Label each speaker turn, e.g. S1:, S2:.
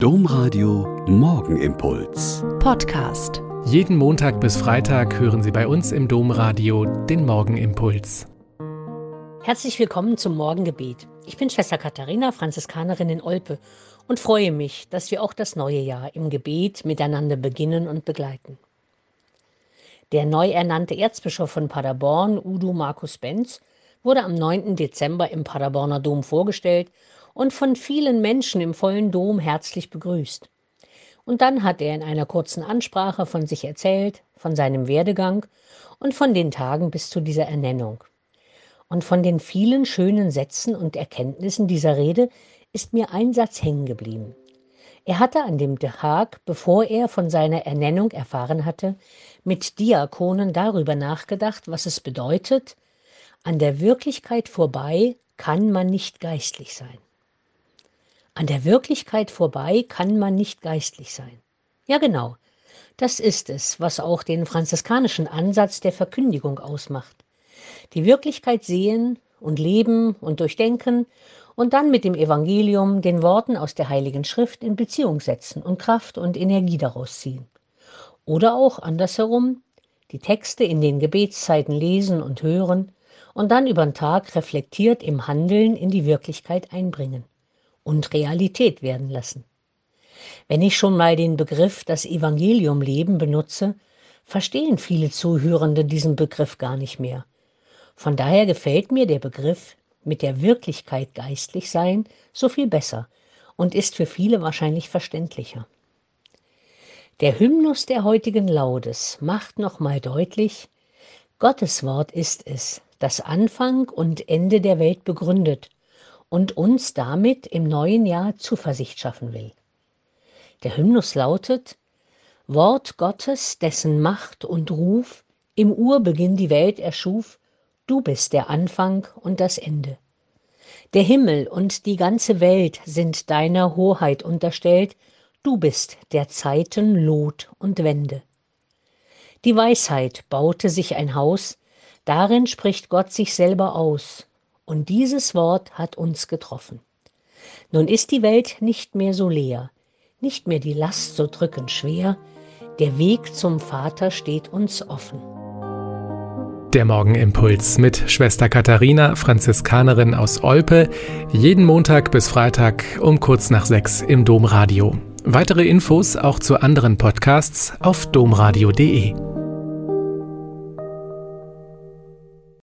S1: Domradio Morgenimpuls.
S2: Podcast.
S3: Jeden Montag bis Freitag hören Sie bei uns im Domradio den Morgenimpuls.
S4: Herzlich willkommen zum Morgengebet. Ich bin Schwester Katharina, Franziskanerin in Olpe und freue mich, dass wir auch das neue Jahr im Gebet miteinander beginnen und begleiten. Der neu ernannte Erzbischof von Paderborn, Udo Markus Benz, wurde am 9. Dezember im Paderborner Dom vorgestellt und von vielen Menschen im vollen Dom herzlich begrüßt. Und dann hat er in einer kurzen Ansprache von sich erzählt, von seinem Werdegang und von den Tagen bis zu dieser Ernennung. Und von den vielen schönen Sätzen und Erkenntnissen dieser Rede ist mir ein Satz hängen geblieben. Er hatte an dem Tag, bevor er von seiner Ernennung erfahren hatte, mit Diakonen darüber nachgedacht, was es bedeutet, an der Wirklichkeit vorbei kann man nicht geistlich sein. An der Wirklichkeit vorbei kann man nicht geistlich sein. Ja genau, das ist es, was auch den franziskanischen Ansatz der Verkündigung ausmacht. Die Wirklichkeit sehen und leben und durchdenken und dann mit dem Evangelium, den Worten aus der Heiligen Schrift in Beziehung setzen und Kraft und Energie daraus ziehen. Oder auch andersherum, die Texte in den Gebetszeiten lesen und hören und dann über den Tag reflektiert im Handeln in die Wirklichkeit einbringen und Realität werden lassen. Wenn ich schon mal den Begriff das Evangelium leben benutze, verstehen viele Zuhörende diesen Begriff gar nicht mehr. Von daher gefällt mir der Begriff mit der Wirklichkeit geistlich sein so viel besser und ist für viele wahrscheinlich verständlicher. Der Hymnus der heutigen Laudes macht nochmal deutlich, Gottes Wort ist es, das Anfang und Ende der Welt begründet und uns damit im neuen Jahr Zuversicht schaffen will. Der Hymnus lautet Wort Gottes, dessen Macht und Ruf im Urbeginn die Welt erschuf, du bist der Anfang und das Ende. Der Himmel und die ganze Welt sind deiner Hoheit unterstellt, du bist der Zeiten Lot und Wende. Die Weisheit baute sich ein Haus, darin spricht Gott sich selber aus, und dieses Wort hat uns getroffen. Nun ist die Welt nicht mehr so leer, nicht mehr die Last so drückend schwer, der Weg zum Vater steht uns offen.
S3: Der Morgenimpuls mit Schwester Katharina, Franziskanerin aus Olpe, jeden Montag bis Freitag um kurz nach sechs im Domradio. Weitere Infos auch zu anderen Podcasts auf domradio.de.